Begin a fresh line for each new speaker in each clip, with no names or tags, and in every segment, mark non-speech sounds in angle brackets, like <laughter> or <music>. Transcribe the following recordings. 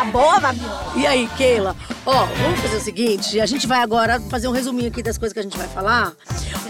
Tá boa?
E aí, Keila? Ó, vamos fazer o seguinte: a gente vai agora fazer um resuminho aqui das coisas que a gente vai falar.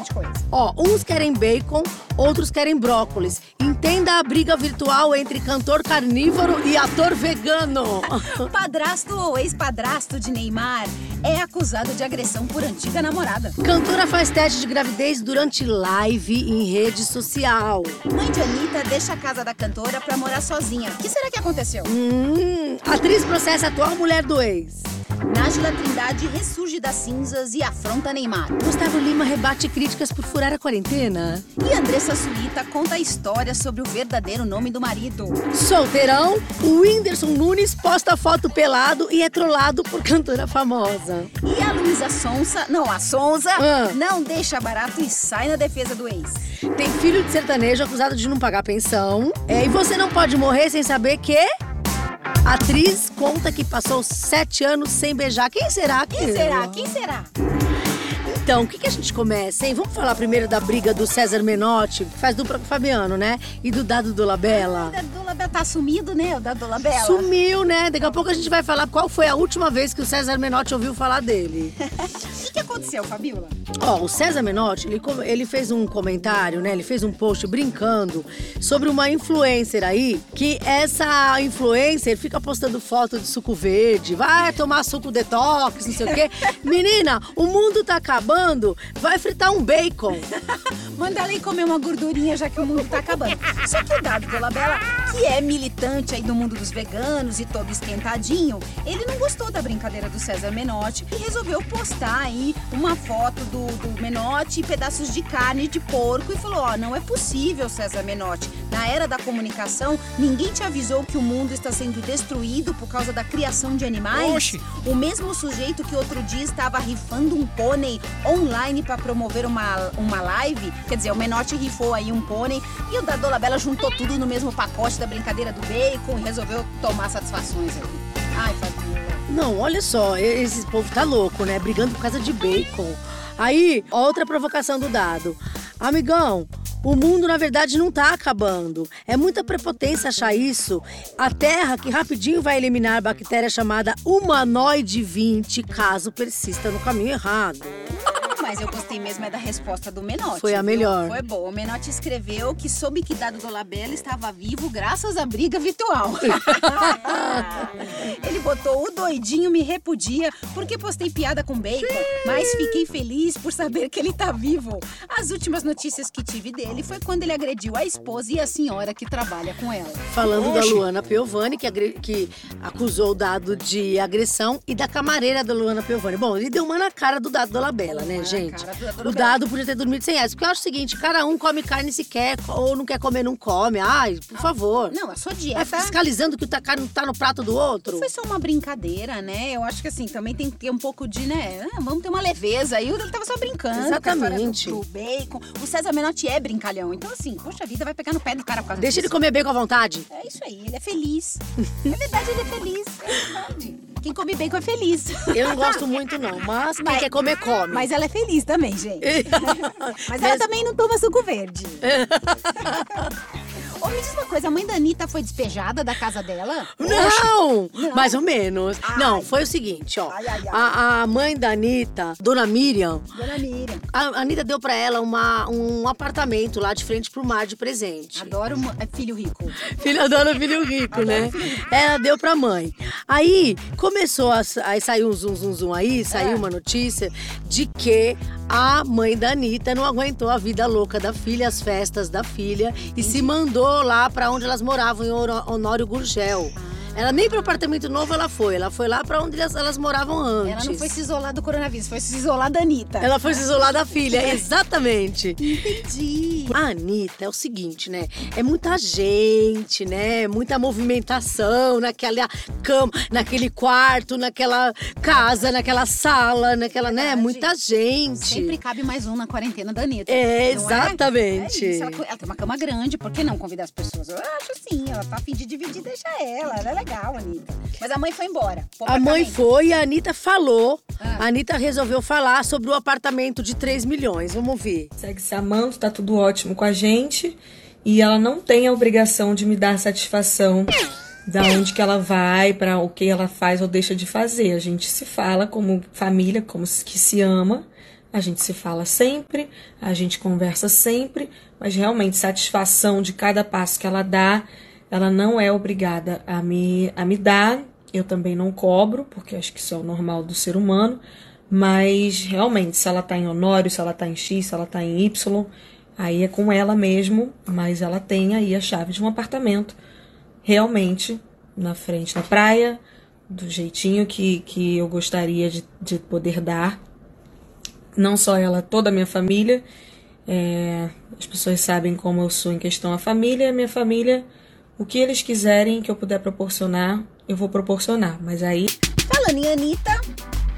Bastante coisa.
Ó, uns querem bacon, outros querem brócolis. Entenda a briga virtual entre cantor carnívoro e ator vegano. <laughs>
Padrasto ou ex-padrasto de Neymar é acusado de agressão por antiga namorada.
Cantora faz teste de gravidez durante live em rede social.
Mãe de Anitta deixa a casa da cantora pra morar sozinha. O que será que aconteceu?
Hum, atriz processa a atual mulher do ex.
Nájila Trindade ressurge das cinzas e afronta Neymar.
Gustavo Lima rebate críticas por furar a quarentena.
E Andressa Suíta conta a história sobre o verdadeiro nome do marido.
Solteirão, o Whindersson Nunes posta foto pelado e é trollado por cantora famosa.
E a Luísa Sonsa, não, a Sonza,
Ah.
não deixa barato e sai na defesa do ex.
Tem filho de sertanejo acusado de não pagar pensão. É, e você não pode morrer sem saber que. A atriz conta que passou sete anos sem beijar. Quem será?
Quem será? Quem será?
Então, o que, que a gente começa, hein? Vamos falar primeiro da briga do César Menotti, que faz dupla com o Fabiano, né? E do Dado Dolabella.
O Dado Dolabella tá sumido, né? O Dado Dolabella.
Sumiu, né? Daqui a pouco a gente vai falar qual foi a última vez que o César Menotti ouviu falar dele. <laughs>
O que, que aconteceu, Fabiola?
Ó, o César Menotti, ele, ele fez um comentário, né? Ele fez um post brincando sobre uma influencer aí, que essa influencer fica postando foto de suco verde, vai tomar suco detox, não sei o quê. <laughs> Menina, o mundo tá acabando, vai fritar um bacon. <laughs>
Manda ela ir comer uma gordurinha, já que o mundo tá acabando. Só que o Dado Dolabella, que é militante aí do mundo dos veganos e todo esquentadinho, ele não gostou da brincadeira do César Menotti e resolveu postar aí uma foto do, do Menotti e pedaços de carne de porco e falou: Ó, não é possível, César Menotti. Na era da comunicação, ninguém te avisou que o mundo está sendo destruído por causa da criação de animais?
Oxi.
O mesmo sujeito que outro dia estava rifando um pônei online para promover uma, uma live, quer dizer, o Menotti rifou aí um pônei e o da Dolabella juntou tudo no mesmo pacote da brincadeira do bacon e resolveu tomar satisfações aí. Ai, Fabiola.
Não, olha só, esse povo tá louco, né? Brigando por causa de bacon. Aí, outra provocação do dado. Amigão, o mundo na verdade não tá acabando. É muita prepotência achar isso. A Terra que rapidinho vai eliminar a bactéria chamada humanoide 20 caso persista no caminho errado.
Mas eu gostei mesmo é da resposta do Menotti.
Foi a
viu?
melhor.
Foi boa. O Menotti escreveu que soube que Dado Dolabella estava vivo graças à briga virtual. <laughs> Ele botou o doidinho me repudia porque postei piada com bacon, mas fiquei feliz por saber que ele tá vivo. As últimas notícias que tive dele foi quando ele agrediu a esposa e a senhora que trabalha com ela.
Falando da. Luana Piovani, que, agre- que acusou o dado de agressão, e da camareira da Luana Piovani. Bom, ele deu uma na cara do dado Dolabella, né,
Uma na
gente?
cara do Dado
O dado podia ter dormido sem essa. Porque eu acho o seguinte: cada um come carne se quer, ou não quer comer, não come. Ai, por favor.
Não, a sua
Vai
dieta
fiscalizando que a carne tá no prato do outro.
Foi só uma brincadeira, né? Eu acho que assim, também tem que ter um pouco de, né? ah, vamos ter uma leveza. aí ele tava só brincando.
Exatamente.
Do bacon. O César Menotti é brincalhão. Então, assim, poxa vida, vai pegar no pé do cara por causa
Deixa ele
disso.
comer bem com a vontade.
É isso aí, ele é feliz. é verdade, ele é feliz. É verdade. Quem come bacon é feliz.
Eu não gosto muito, não. Mas quem
Mas-
quer comer, come.
Mas ela é feliz também, gente. <laughs> Mas ela também não toma suco verde. <laughs> Ô, me diz uma coisa, a mãe da Anitta foi despejada da casa dela?
Não, mais ou menos.
Ai.
Não, foi o seguinte, ó.
Ai, ai.
A, a mãe da Anitta, Dona Miriam,
Dona Miriam.
a Anitta deu pra ela uma, um apartamento lá de frente pro mar de presente.
Adoro é filho rico.
Filha dona filho rico, né? Ela deu pra mãe. Aí começou a, aí saiu um zum zum zum aí, saiu uma notícia de que a mãe da Anitta não aguentou a vida louca da filha, as festas da filha e se mandou lá pra onde elas moravam em Honório Gurgel. Ela nem pro apartamento novo ela foi, ela foi lá pra onde elas, elas moravam antes.
Ela não foi se isolar do coronavírus, foi se isolar da Anitta.
Ela foi se isolar da filha, <laughs> exatamente.
Entendi.
A Anitta é o seguinte, né? É muita gente, né? Muita movimentação naquela cama, naquele quarto, naquela casa, naquela sala, naquela, né? Muita gente.
Sempre cabe mais um na quarentena da Anitta.
É,
não
exatamente.
É isso, ela, ela tem uma cama grande, por que não convidar as pessoas? Eu acho assim, ela tá a fim de dividir, deixa ela. Ela é legal, Anitta. Mas a mãe foi embora.
A mãe foi e a Anitta falou.
Ah.
A Anitta resolveu falar sobre o apartamento de 3 milhões. Vamos ver.
segue se amando, tá tudo ótimo com a gente. E ela não tem a obrigação de me dar satisfação
da onde que ela vai, para o que ela faz ou deixa de fazer. A gente se fala como família, como que se ama. A gente se fala sempre, a gente conversa sempre, mas realmente satisfação de cada passo que ela dá, ela não é obrigada a me, a me dar. Eu também não cobro, porque acho que isso é o normal do ser humano. Mas realmente, se ela tá em Honório, se ela tá em X, se ela tá em Y, aí é com ela mesmo, mas ela tem aí a chave de um apartamento realmente na frente da praia, do jeitinho que, que eu gostaria de, de poder dar. Não só ela, toda a minha família. É, as pessoas sabem como eu sou em questão a família, minha família, o que eles quiserem que eu puder proporcionar, eu vou proporcionar. Mas aí.
Falando em Anitta,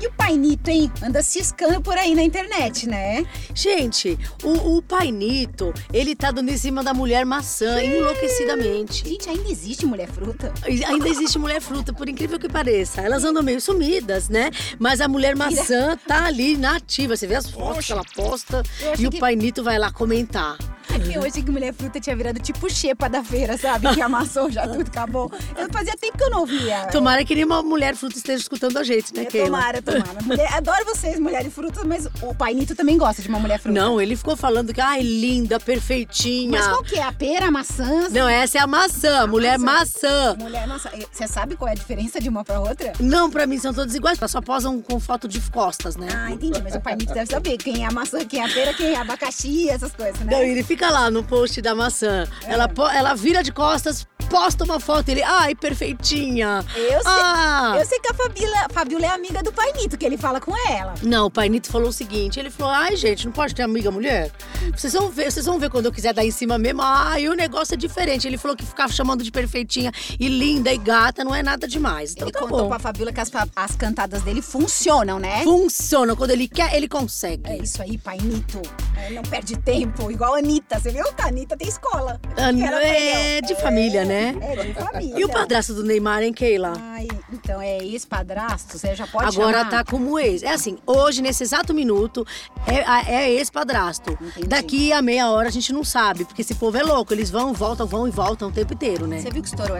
e o Pai Nito, hein? Anda ciscando por aí na internet, né?
Gente, o, o Pai Nito, ele tá dando em cima da mulher maçã enlouquecidamente.
Gente, ainda existe mulher fruta?
Ainda existe mulher fruta, por incrível que pareça. Elas andam meio sumidas, né? Mas a mulher maçã tá ali na ativa. Você vê as fotos Poxa. que ela posta e o Pai Nito vai lá comentar.
É eu achei que mulher fruta tinha virado tipo xepa da feira, sabe? Que amassou já tudo, acabou. Eu fazia tempo que eu não ouvia.
Tomara que nenhuma mulher fruta esteja escutando a gente, né,
Keila? Tomara, tomara. Mulher, adoro vocês, mulheres frutas, mas o pai Nito também gosta de uma mulher fruta.
Não, ele ficou falando que, ai, linda, perfeitinha.
Mas qual que é? A pera, a maçã?
Não, essa é a maçã, a mulher maçã.
Mulher maçã. Você sabe qual é a diferença de uma pra outra?
Não, pra mim são todas iguais, só posam com foto de costas, né?
Ah, entendi. Mas o pai Nito deve saber quem é a maçã, quem é a pera, quem é abacaxi, essas coisas, né?
Não, ele fica lá no post da maçã. É. Ela, ela vira de costas, posta uma foto ele, ai, perfeitinha.
Eu sei, ah. eu sei que a Fabiola, Fabiola é amiga do Pai Que ele fala com ela.
Não, o Pai Nito falou o seguinte, ele falou, ai, gente, não pode ter amiga mulher? Vocês vão ver, vocês vão ver quando eu quiser dar em cima mesmo. Ai, o negócio é diferente. Ele falou que ficar chamando de perfeitinha e linda e gata não é nada demais. Então
ele
tá
contou
bom.
pra Fabiola que as, as cantadas dele funcionam, né?
Funcionam. Quando ele quer, ele consegue.
É isso aí, Pai Nito. É, não perde tempo, igual a Anitta. Você viu? A Anitta tem escola.
É de família, né?
É de família.
E o padrasto do Neymar, hein, Keila?
Ai, então é ex-padrasto? Você já pode
Agora
chamar?
tá como ex. É assim, hoje, nesse exato minuto, é, é ex-padrasto. Daqui a meia hora a gente não sabe, porque esse povo é louco. Eles vão, voltam, vão e voltam o tempo inteiro, né?
Você viu que estourou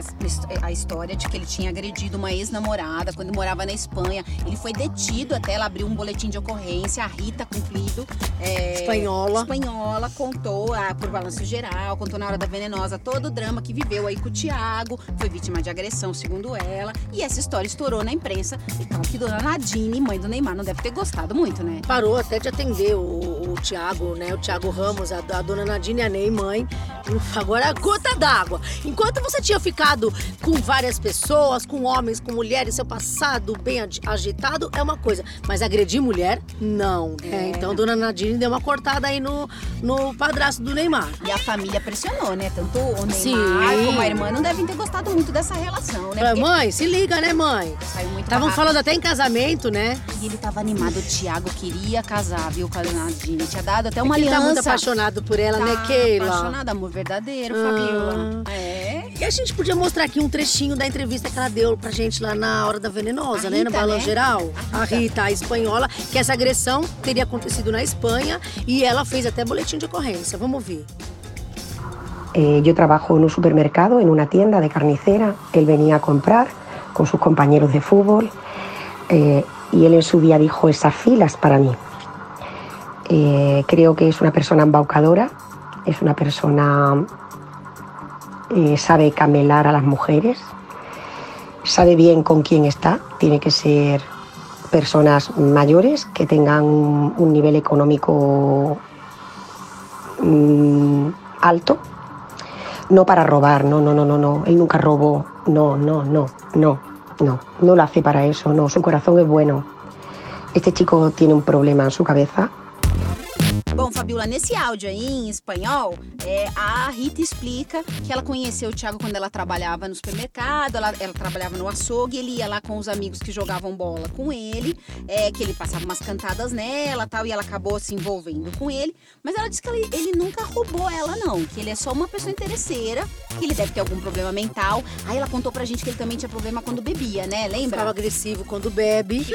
a história de que ele tinha agredido uma ex-namorada quando morava na Espanha. Ele foi detido até ela abriu um boletim de ocorrência. A Rita Cumprido.
É, espanhola.
Espanhola contou ah, por balanço geral, contou na hora da venenosa todo o drama que viveu aí com o Tiago. Foi vítima de agressão, segundo ela. E essa história estourou na imprensa. Então que dona Nadine, mãe do Neymar, não deve ter gostado muito, né?
Parou até de atender o, o Tiago, né? O Tiago Ramos, a, a dona Nadine, a Ney, mãe. Agora a gota d'água. Enquanto você tinha ficado com várias pessoas, com homens, com mulheres, seu passado bem agitado é uma coisa. Mas agredir mulher, não. É. É, então dona Nadine deu uma cortada aí no, no padrasto do Neymar.
E a família pressionou, né? Tanto o Neymar Sim. como a irmã não devem ter gostado muito dessa relação, né?
Porque... Mãe, se liga, né, mãe? Saiu muito Estavam falando até em casamento, né?
E ele tava animado. O Thiago queria casar, viu, com a dona Nadine. Tinha dado até uma
é
aliança.
Ele tá muito apaixonado por ela, né,
tá
né, Keila?
apaixonado, amor verdadeiro, ah. Fabiola. É.
E a gente podia mostrar aqui um trechinho da entrevista que ela deu pra gente lá na Hora da Venenosa, a né? Rita, no Balão né? Geral. A Rita. a Rita, a espanhola, que essa agressão teria acontecido na Espanha e ela fez até boletim de ocorrência. Vamos ouvir.
Eh, yo trabajo en un supermercado, en una tienda de carnicera. Él venía a comprar con sus compañeros de fútbol eh, y él en su día dijo esas filas para mí. Eh, creo que es una persona embaucadora, es una persona eh, sabe camelar a las mujeres, sabe bien con quién está, tiene que ser personas mayores que tengan un, nivel económico mmm, alto, no para robar, no, no, no, no, no, él nunca robó, no, no, no, no, no, no lo hace para eso, no, su corazón es bueno. Este chico tiene un problema en su cabeza
Bom, Fabiola, nesse áudio aí em espanhol, é, a Rita explica que ela conheceu o Thiago quando ela trabalhava no supermercado, ela, ela trabalhava no açougue, ele ia lá com os amigos que jogavam bola com ele, é, que ele passava umas cantadas nela tal, e ela acabou se envolvendo com ele. Mas ela disse que ele, ele nunca roubou ela, não, que ele é só uma pessoa interesseira, que ele deve ter algum problema mental. Aí ela contou pra gente que ele também tinha problema quando bebia, né? Lembra?
Ficava agressivo quando bebe.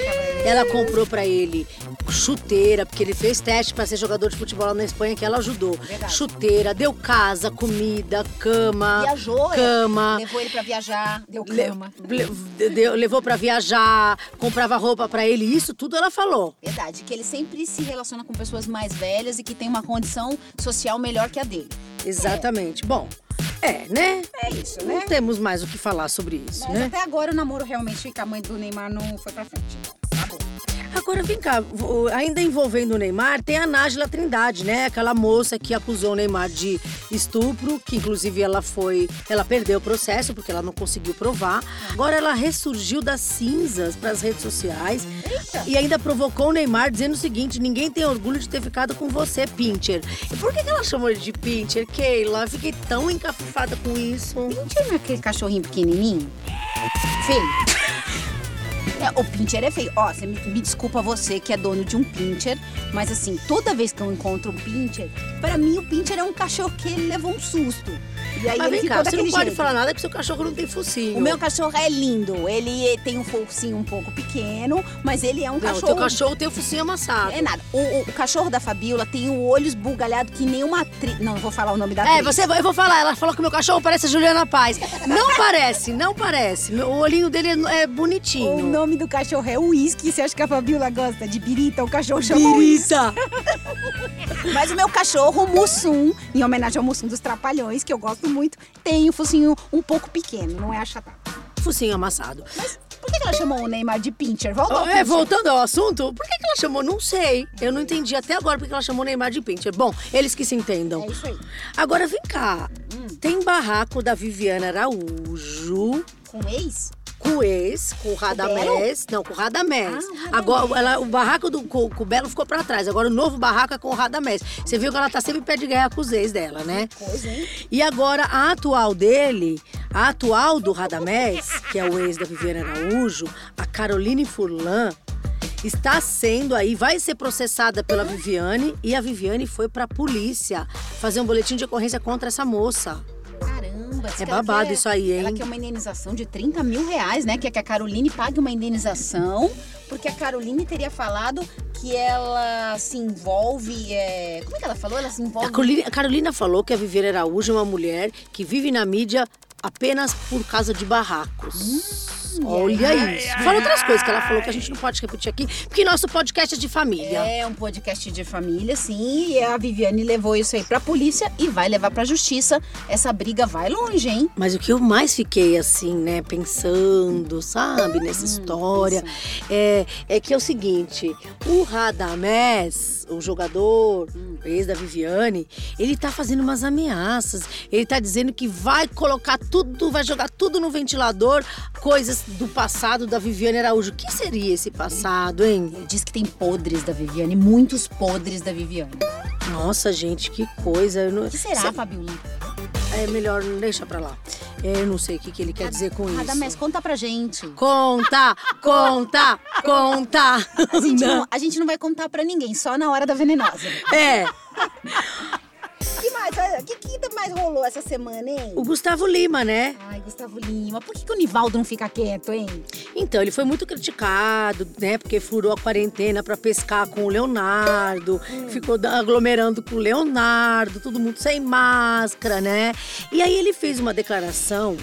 Ela comprou pra ele chuteira, porque ele fez teste pra ser jogador de futebol na Espanha que ela ajudou.
Verdade.
Chuteira, deu casa, comida, cama,
Viajou, é.
cama.
levou ele pra viajar, deu cama.
Le- deu- levou pra viajar, comprava roupa pra ele, isso tudo ela falou.
Verdade, que ele sempre se relaciona com pessoas mais velhas e que tem uma condição social melhor que a dele.
Exatamente. Bom, é, né?
É isso,
Não temos mais o que falar sobre isso,
Mas
né?
até agora o namoro realmente com a mãe do Neymar não foi pra frente.
Agora vem cá, ainda envolvendo o Neymar, tem a Nájila Trindade, né? Aquela moça que acusou o Neymar de estupro, que inclusive ela foi, ela perdeu o processo porque ela não conseguiu provar. Agora ela ressurgiu das cinzas para as redes sociais e ainda provocou o Neymar dizendo o seguinte: ninguém tem orgulho de ter ficado com você, Pincher. E por que ela chamou ele de Pincher, Keila? Fiquei tão encafifada com isso.
Pincher não é aquele cachorrinho pequenininho? Feio. É, o Pincher é feio. Ó, me, me desculpa você que é dono de um Pincher, mas assim, toda vez que eu encontro um Pincher, pra mim o Pincher é um cachorro que ele levou um susto. E aí
Mas
ele
vem cá, você não pode
jeito.
falar nada que seu cachorro não tem focinho.
O meu cachorro é lindo. Ele tem um focinho um pouco pequeno, mas ele é um
Não,
cachorro.
teu cachorro tem o focinho amassado.
É nada. O, o- o cachorro da Fabiola tem o olho esbugalhado que nem uma atriz. Não, não vou falar o nome da
É,
atriz.
você, eu vou falar, ela falou que meu cachorro parece a Juliana Paz. Não parece, não parece. O olhinho dele é, é bonitinho.
O nome do cachorro é Whisky. Você acha que a Fabiola gosta de birita? O cachorro chama.
Birita. <laughs>
Mas o meu cachorro, o Mussum, em homenagem ao Mussum dos Trapalhões, que eu gosto muito, tem o focinho um pouco pequeno, não é achatado.
Focinho amassado.
Por que ela chamou o Neymar de Pincher? Volta ao
É,
Pincher.
voltando ao assunto, por que, ela chamou? Não sei. Eu não entendi até agora por que ela chamou Neymar de Pincher. Bom, eles que se entendam.
É isso aí.
Agora vem cá. Tem barraco da Viviana Araújo.
Com ex?
Com o ex, com o Radamés. Não, com o Radamés.
Ah.
Agora, ela- o barraco do com, com o Belo ficou pra trás. Agora o novo barraco é com o Radamés. Você viu que ela tá sempre em pé de guerra com os ex dela, né?
Coisa, hein?
E agora, a atual dele, a atual do Radamés, que é o ex da Viviane Araújo, a Caroline Furlan, está sendo aí, vai ser processada pela Viviane e a Viviane foi pra polícia fazer um boletim de ocorrência contra essa moça.
Caramba.
É babado
quer-
isso aí, hein?
Ela quer uma indenização de 30 mil reais, né? Quer que a Caroline pague uma indenização, porque a Caroline teria falado que ela se envolve. é, Como é que ela falou? Ela se envolve.
A Carolina, a Carolina falou que a Viviane Araújo é uma mulher que vive na mídia apenas por causa de barracos. Olha isso. Fala outras coisas que ela falou que a gente não pode repetir aqui, porque nosso podcast é de família.
É um podcast de família, sim. E a Viviane levou isso aí pra polícia e vai levar pra justiça. Essa briga vai longe, hein?
Mas o que eu mais fiquei assim, né, pensando, sabe, nessa história, é, é que é o seguinte: o Radamés, o jogador, ex da Viviane, ele tá fazendo umas ameaças. Ele tá dizendo que vai colocar tudo, vai jogar tudo no ventilador, coisas do passado da Viviane Araújo. O que seria esse passado, hein?
Ele diz que tem podres da Viviane, muitos podres da Viviane.
Nossa, gente, que coisa. Eu não-
O que será,
Cê-
Fabiola?
É melhor deixa pra lá. Eu não sei o que, que ele quer dizer com isso.
Radamés, conta pra gente.
Conta, conta, conta.
A gente, não, a gente não vai contar pra ninguém, só na hora da venenosa.
É?
O que, que mais rolou essa semana, hein?
o Gustavo Lima, né?
Ai, Gustavo Lima, por que, que o Nivaldo não fica quieto, hein?
Então, ele foi muito criticado, né? Porque furou a quarentena pra pescar com o Leonardo, ficou da- aglomerando com o Leonardo, todo mundo sem máscara, né? E aí ele fez uma declaração,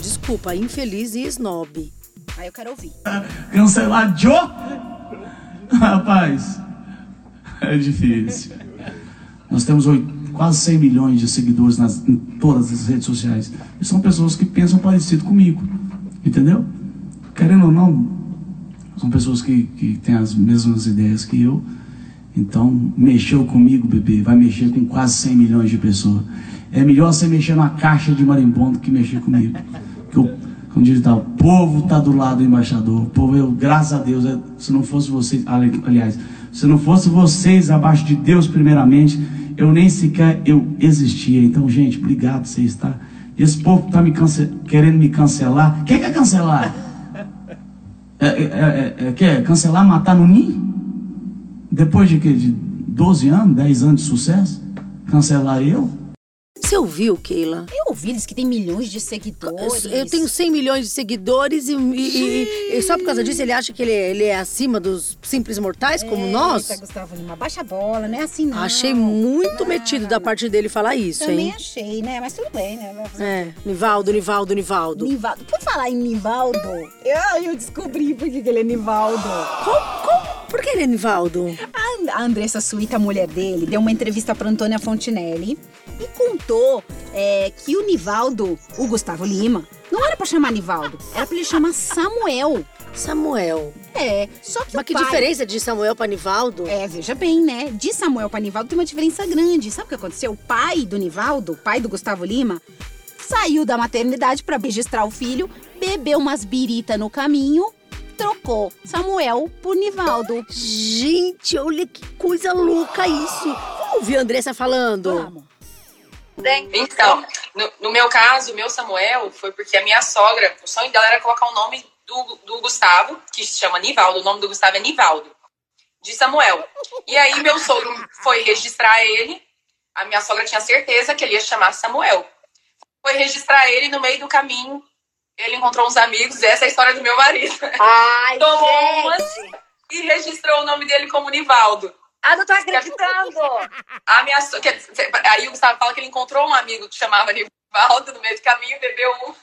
desculpa, infeliz e snob.
Aí eu quero ouvir.
Cancelar Joe? Rapaz, é difícil. Nós temos oito- quase 100 milhões de seguidores nas, em todas as redes sociais. E são pessoas que pensam parecido comigo. Entendeu? Querendo ou não, são pessoas que, que têm as mesmas ideias que eu. Então, mexeu comigo, bebê, vai mexer com quase 100 milhões de pessoas. É melhor você mexer numa caixa de marimbondo do que mexer comigo. Porque o, como diz tal, o povo está do lado do embaixador. O povo, eu, graças a Deus, é, se não fosse vocês, ali- aliás, se não fosse vocês abaixo de Deus primeiramente, eu nem sequer eu existia. Então, gente, obrigado por vocês, tá? Esse povo está me cance- querendo me cancelar. Quem quer cancelar? É, é, é, é, quer cancelar, matar no ninho? Depois de? De 12 anos, 10 anos de sucesso? Cancelar eu?
Você ouviu, Keila?
Eu ouvi, diz que tem milhões de seguidores.
Eu tenho 100 milhões de seguidores e, e- e- só por causa disso ele acha que ele, é- ele é acima dos simples mortais como nós?
Eita, Gustavo Lima, baixa a bola, não é assim não.
Achei muito metido da parte dele falar isso,
Também
hein?
achei, né? Mas tudo bem, né?
É, Nivaldo, Nivaldo, Nivaldo.
Nivaldo. Por falar em Nivaldo, eu, eu descobri por que ele é Nivaldo.
Como, como- por que ele é Nivaldo?
A, Andressa Suíta, a mulher dele, deu uma entrevista para Antônia Fontinelli e contou é, que o Nivaldo, o Gustavo Lima, não era para chamar Nivaldo, era para ele chamar Samuel.
Samuel.
É, só que
Mas que
pai...
diferença de Samuel pra Nivaldo?
É, veja bem, né? De Samuel para Nivaldo tem uma diferença grande. Sabe o que aconteceu? O pai do Nivaldo, o pai do Gustavo Lima, saiu da maternidade para registrar o filho, bebeu umas birita no caminho, trocou Samuel por Nivaldo.
Gente, olha que coisa louca isso. Vamos ouvir a Andressa falando?
Vamos.
Então, no, no meu caso, o meu Samuel foi porque a minha sogra, o sonho dela era colocar o nome do, do Gustavo, que se chama Nivaldo, o nome do Gustavo é Nivaldo, de Samuel. E aí meu sogro foi registrar ele, a minha sogra tinha certeza que ele ia chamar Samuel. Foi registrar ele no meio do caminho, ele encontrou uns amigos, essa é a história do meu marido.
Ai, <laughs>
Tomou
gente.
umas e registrou o nome dele como Nivaldo.
Ah, não tô acreditando.
A minha so- Aí o Gustavo fala que ele encontrou um amigo que chamava Nivaldo no meio do caminho, bebeu um.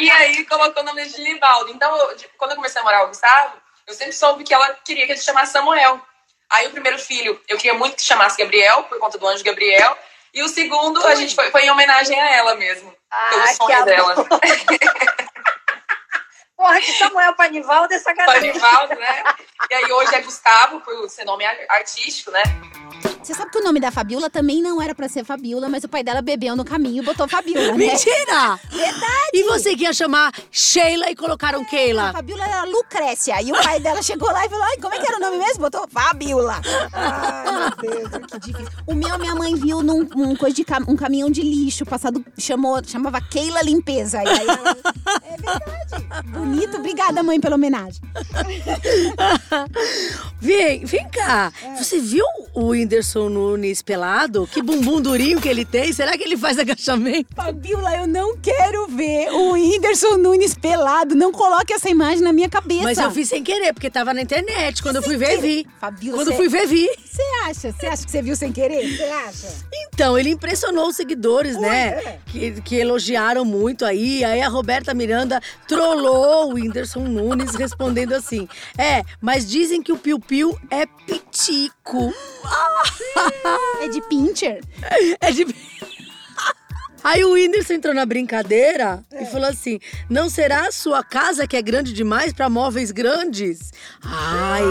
E aí colocou o nome de Nivaldo. Então, eu- quando eu comecei a morar com o Gustavo, eu sempre soube que ela queria que ele chamasse Samuel. Aí o primeiro filho, eu queria muito que chamasse Gabriel, por conta do anjo Gabriel. E o segundo, a gente foi, foi em homenagem a ela mesmo. Pelo
Ai, que
sonho dela. <laughs>
Porra, de Samuel pra Nivaldo é sacanagem.
Nivaldo, né? E aí hoje é Gustavo, por ser nome ar- artístico, né?
Você sabe que o nome da Fabiola também não era pra ser Fabiola, mas o pai dela bebeu no caminho e botou Fabiola, né?
Mentira! Verdade! E você que ia chamar Sheila e colocaram
A
Keila?
Fabiola era Lucrécia. E o pai dela chegou lá e falou: Ai, como é que era o nome mesmo? Botou Fabiola. Ai, meu Deus, <laughs> que difícil. O meu, minha mãe viu num um coisa de cam- um caminhão de lixo passado, chamou, chamava Keila Limpeza. E aí ela- é verdade. Bonito, obrigada, mãe, pela homenagem. <laughs>
Vem, vem cá. Você viu o Whindersson Nunes pelado? Que bumbum durinho que ele tem. Será que ele faz agachamento?
Fabiola, eu não quero ver o Whindersson Nunes pelado. Não coloque essa imagem na minha cabeça.
Mas eu fiz sem querer, porque tava na internet. Quando eu fui ver, vi. Quando
você-
fui ver, vi.
Você acha? Você acha que você viu sem querer? Você acha?
Então, ele impressionou os seguidores, né?
é.
Que, que elogiaram muito aí. Aí a Roberta Miranda trollou o Whindersson Nunes respondendo assim: É, mas dizem que o Piu Piu é pitico.
É de pincher? <laughs>
É de. Aí o Whindersson entrou na brincadeira
É.
e falou assim: não será a sua casa que é grande demais para móveis grandes? Ai,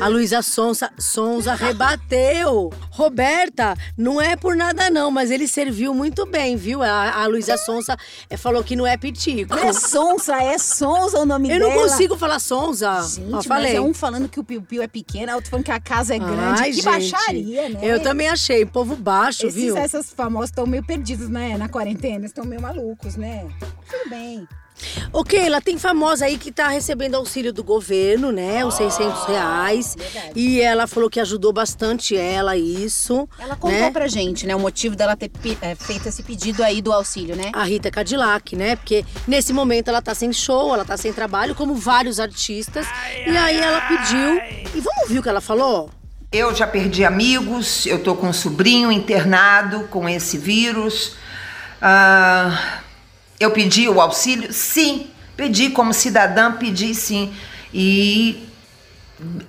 a Luísa Sonza, Sonza rebateu. Roberta, não é por nada não, mas ele serviu muito bem, viu? A, a Luísa Sonza eh, falou que não é pitico.
Não é Sonsa, é Sonsa o nome
Eu
dela.
não consigo falar Sonza.
Gente,
Ó, falei.
é um falando que o piu-piu é pequeno, outro falando que a casa é grande.
Ai,
que
gente,
baixaria, né?
Eu também achei, povo baixo,
Esses,
viu?
Essas famosas estão meio perdidos, né? Na quarentena, estão meio malucos, né? Tudo bem.
Ô, Keila, tem famosa aí que tá recebendo auxílio do governo, né? Os 600 reais. E ela falou que ajudou bastante ela, isso.
Ela contou
né?
pra gente, né? O motivo dela ter é, feito esse pedido aí do auxílio, né?
A Rita Cadillac, né? Porque nesse momento ela tá sem show, ela tá sem trabalho, como vários artistas. e aí ela pediu. E vamos ouvir o que ela falou?
Eu já perdi amigos, eu tô com um sobrinho internado com esse vírus. Ah, eu pedi o auxílio? Sim, pedi como cidadã, pedi sim. E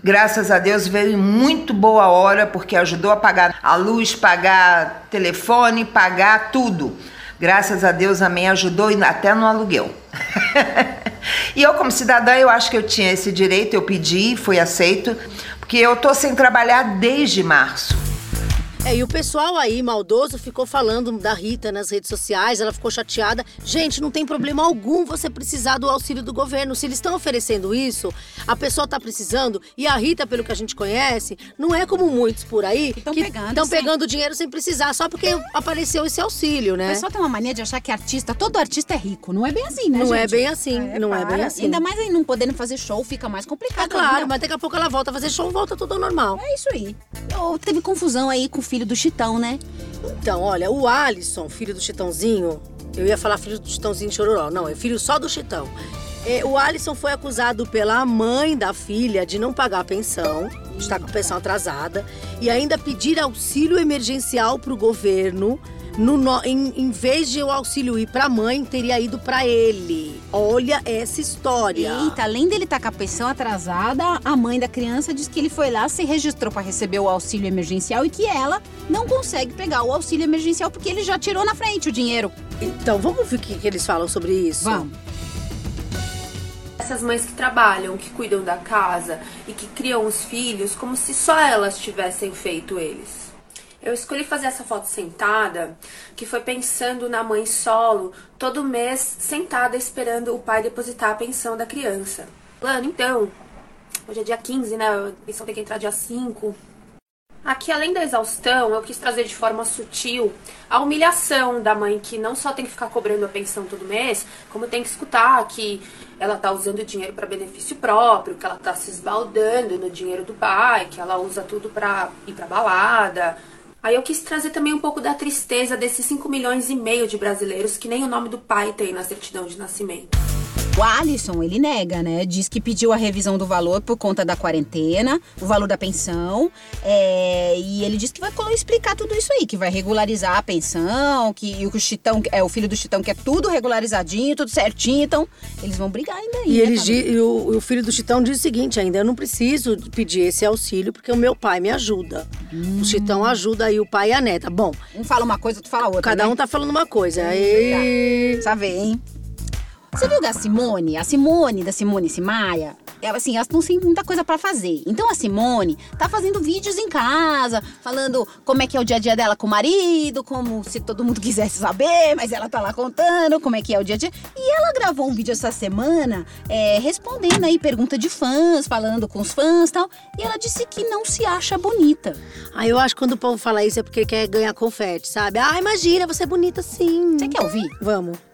graças a Deus veio muito boa hora, porque ajudou a pagar a luz, pagar telefone, pagar tudo. Graças a Deus, amém, ajudou até no aluguel. <laughs> e eu, como cidadã, eu acho que eu tinha esse direito, eu pedi, foi aceito, porque eu tô sem trabalhar desde março.
É, e o pessoal aí, maldoso, ficou falando da Rita nas redes sociais, ela ficou chateada. Gente, não tem problema algum você precisar do auxílio do governo. Se eles estão oferecendo isso, a pessoa tá precisando, e a Rita, pelo que a gente conhece, não é como muitos por aí
tão
que
pegando,
estão pegando dinheiro sem precisar, só porque apareceu esse auxílio,
O
né?
pessoal tem uma mania de achar que artista, todo artista é rico. Não é bem assim, né,
Não é
gente?
bem assim, não é bem assim.
Ainda mais aí não podendo fazer show, fica mais
É
complicado.
claro,
né?
mas daqui a pouco ela volta a fazer show, volta tudo ao normal.
É isso aí. Ou teve confusão aí com filho do Chitão, né?
Então, olha, o Alisson, filho do Chitãozinho, eu ia falar filho do Chitãozinho Chororó, não, é filho só do Chitão. É, o Alisson foi acusado pela mãe da filha de não pagar a pensão, de estar com a pensão atrasada, e ainda pedir auxílio emergencial para o governo. No, no- em, em vez de o auxílio ir para a mãe, teria ido para ele. Olha essa história.
Eita, além dele estar com a pensão atrasada, a mãe da criança diz que ele foi lá, se registrou para receber o auxílio emergencial e que ela não consegue pegar o auxílio emergencial porque ele já tirou na frente o dinheiro.
Então, vamos ver o que, que eles falam sobre isso?
Vamos.
Essas mães que trabalham, que cuidam da casa e que criam os filhos como se só elas tivessem feito eles. Eu escolhi fazer essa foto sentada, que foi pensando na mãe solo, todo mês sentada esperando o pai depositar a pensão da criança. Plano, então, hoje é dia 15, né? A pensão tem que entrar dia 5. Aqui, além da exaustão, eu quis trazer de forma sutil a humilhação da mãe que não só tem que ficar cobrando a pensão todo mês, como tem que escutar que ela tá usando o dinheiro para benefício próprio, que ela tá se esbaldando no dinheiro do pai, que ela usa tudo pra ir pra balada. Aí eu quis trazer também um pouco da tristeza desses 5 milhões e meio de brasileiros que nem o nome do pai tem na certidão de nascimento.
O Alisson, ele nega, né? Diz que pediu a revisão do valor por conta da quarentena, o valor da pensão. é, e ele diz que vai explicar tudo isso aí, que vai regularizar a pensão, que o Chitão, é o filho do Chitão, que é tudo regularizadinho, tudo certinho. Então, eles vão brigar ainda aí.
E,
né,
ele,
Fabiola?
di- e o, o filho do Chitão diz o seguinte ainda, eu não preciso pedir esse auxílio porque o meu pai me ajuda. O Chitão ajuda aí o pai e a neta. Bom,
Um fala uma coisa, outro fala outra.
cada
né?
um tá falando uma coisa. E...
Precisa ver, hein? Você viu da Simone? A Simone, da Simone Simaria, ela, assim, elas não têm muita coisa pra fazer. Então a Simone tá fazendo vídeos em casa, falando como é que é o dia a dia dela com o marido, como se todo mundo <laughs> quisesse saber, mas ela tá lá contando como é que é o dia a dia. E ela gravou um vídeo essa semana é, respondendo aí pergunta de fãs, falando com os fãs e tal. E ela disse que não se acha bonita.
Ah, eu acho que quando o povo fala isso é porque quer ganhar confete, sabe? Ah, imagina, você é bonita sim.
Você quer ouvir?
Vamos.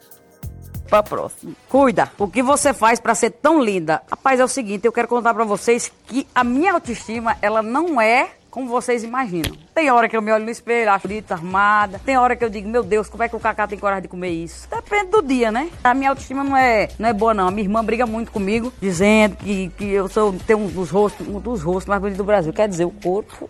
Pra próxima. Cuida. O que você faz pra ser tão linda? Rapaz, é o seguinte, eu quero contar pra vocês que a minha autoestima, ela não é como vocês imaginam. Tem hora que eu me olho no espelho, acho bonita, armada. Tem hora que eu digo, meu Deus, como é que o Cacá tem coragem de comer isso? Depende do dia, né? A minha autoestima não é, não é boa, não. A minha irmã briga muito comigo, dizendo que, que eu sou, tenho um dos rostos, um dos rostos mais bonitos do Brasil. Quer dizer, o corpo.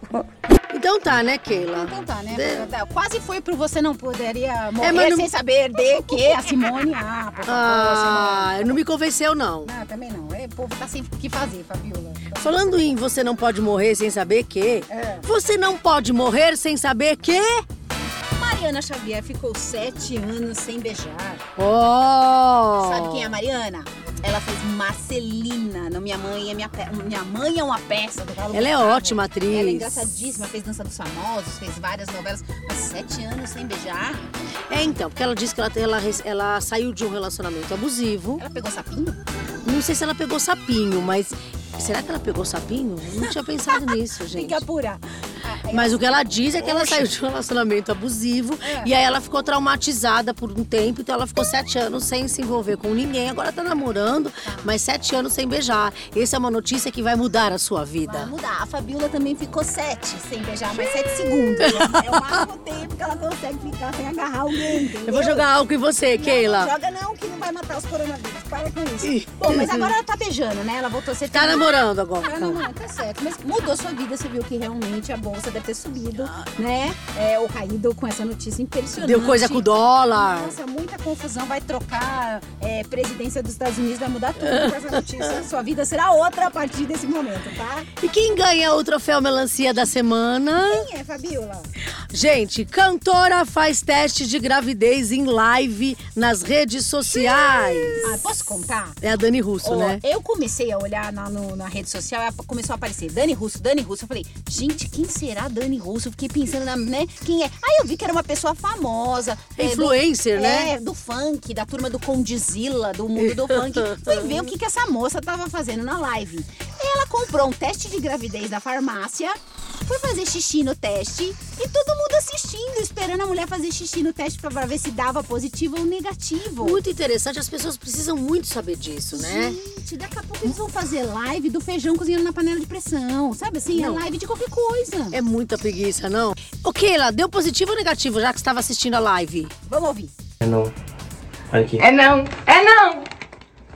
Então tá, né, Keila?
Então tá, né?
De-
Quase foi pro você não poderia morrer
É, mas não-
sem saber de <laughs> que a Simone. Ah, por favor,
Ah, não me convenceu, não.
Simone. Não, também não. É, o povo tá sem o que fazer, Fabiola.
Falando em você não pode morrer sem saber que,
É.
você não pode morrer sem saber que.
Mariana Xavier ficou sete anos sem beijar.
Oh!
Sabe quem é a Mariana? Ela fez Marcelina no Minha Mãe é Minha, Pe... Minha Mãe é uma peça do Galo
Ela é
Gustavo.
ótima atriz.
Ela é engraçadíssima, fez Dança dos Famosos, fez várias novelas. Mas sete anos sem beijar?
É, então, porque ela disse que ela, ela, ela saiu de um relacionamento abusivo.
Ela pegou sapinho?
Não sei se ela pegou sapinho, mas. Será que ela pegou sapinho? Não tinha pensado <laughs> nisso,
Tem
gente.
que apurar.
Mas o que ela diz é que ela saiu de um relacionamento abusivo
É.
e aí ela ficou traumatizada por um tempo, então ela ficou sete anos sem se envolver com ninguém. Agora tá namorando, mas sete anos sem beijar. Essa é uma notícia que vai mudar a sua
Vai
vida.
mudar. A Fabiola também ficou sete sem beijar, mais sete segundos. É o máximo <laughs> tempo que ela consegue ficar sem agarrar alguém. Entendeu?
Eu vou jogar álcool em você,
Não,
Keila.
Não joga não, que não vai matar os coronavírus. Para com isso. Bom, mas agora ela tá beijando, né? Ela voltou a ser
Tá namorando agora.
Ah, não, não, tá certo. Mas mudou sua vida, você viu que realmente a bolsa deve ter subido, né? É, ou caído com essa notícia impressionante.
Deu coisa com o dólar.
Nossa, muita confusão. Vai trocar é, presidência dos Estados Unidos, vai mudar tudo com essa notícia. <laughs> Sua vida será outra a partir desse momento, tá?
E quem ganha o troféu melancia da semana?
Quem é, Fabiola?
Gente, cantora faz teste de gravidez em live nas redes sociais.
Ah, posso contar?
É a Dani Russo,
Ó,
né?
Eu comecei a olhar na, no- na rede social, começou a aparecer Dani Russo, Dani Russo. Eu falei, gente, quem será Dani Russo? Fiquei pensando, na, né? Quem é? Aí eu vi que era uma pessoa famosa. é, do-
Influencer, né?
É, do funk, da turma do Condizila, do mundo do funk. <laughs> Fui ver o que, que essa moça tava fazendo na live. Ela comprou um teste de gravidez da farmácia foi fazer xixi no teste e todo mundo assistindo, esperando a mulher fazer xixi no teste pra, pra ver se dava positivo ou negativo.
Muito interessante, as pessoas precisam muito saber disso, né?
Gente, daqui a pouco eles vão fazer live do feijão cozinhando na panela de pressão. Sabe assim?
Não.
É live de qualquer coisa.
É muita preguiça, não? Ô, Keila, deu positivo ou negativo já que você estava assistindo a live?
Vamos ouvir.
É não. Olha aqui.
É não, é não.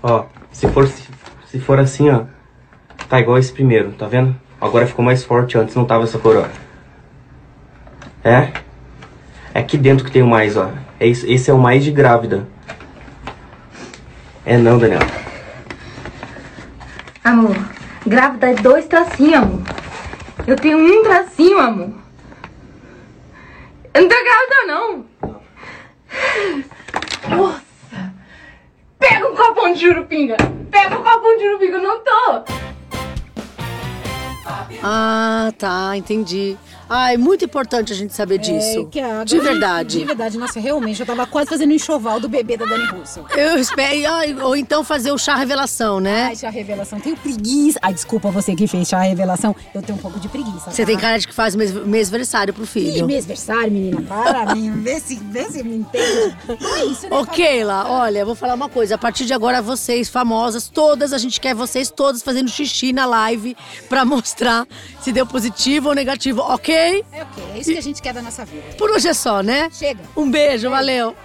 Ó, se for, se, se for assim, ó. Tá igual esse primeiro, tá vendo? Agora ficou mais forte, antes não tava essa cor, ó. É? É aqui dentro que tem o mais, ó. É esse, esse é o mais de grávida. É não, Daniela.
Amor, grávida é dois tracinhos, amor. Eu tenho um tracinho, amor. Eu não tô grávida, não. Nossa. Pega um copão de jurupinga. Pega um copão de jurupinga, eu não tô.
Ah, tá, entendi. Ai, muito importante a gente saber disso.
É, que a-
De verdade.
De verdade, nossa, realmente, eu tava quase fazendo o enxoval do bebê da Dani Russo.
Eu espero. Ou então fazer o chá revelação, né?
Ai, chá revelação, tenho preguiça. Ai, desculpa você que fez chá revelação, eu tenho um pouco de preguiça.
Você
tá?
tem cara de que faz mês, mêsversário pro
Ih,
filho.
mêsversário, menina, para, <laughs> menina, vê se, vê se me entende. Não é isso, né?
Ô, Keila, olha, vou falar uma coisa. A partir de agora, vocês, famosas, todas, a gente quer vocês todas fazendo xixi na live pra mostrar se deu positivo ou negativo,
é ok, é isso que a gente quer da nossa vida.
Por hoje é só, né?
Chega.
Um beijo, valeu.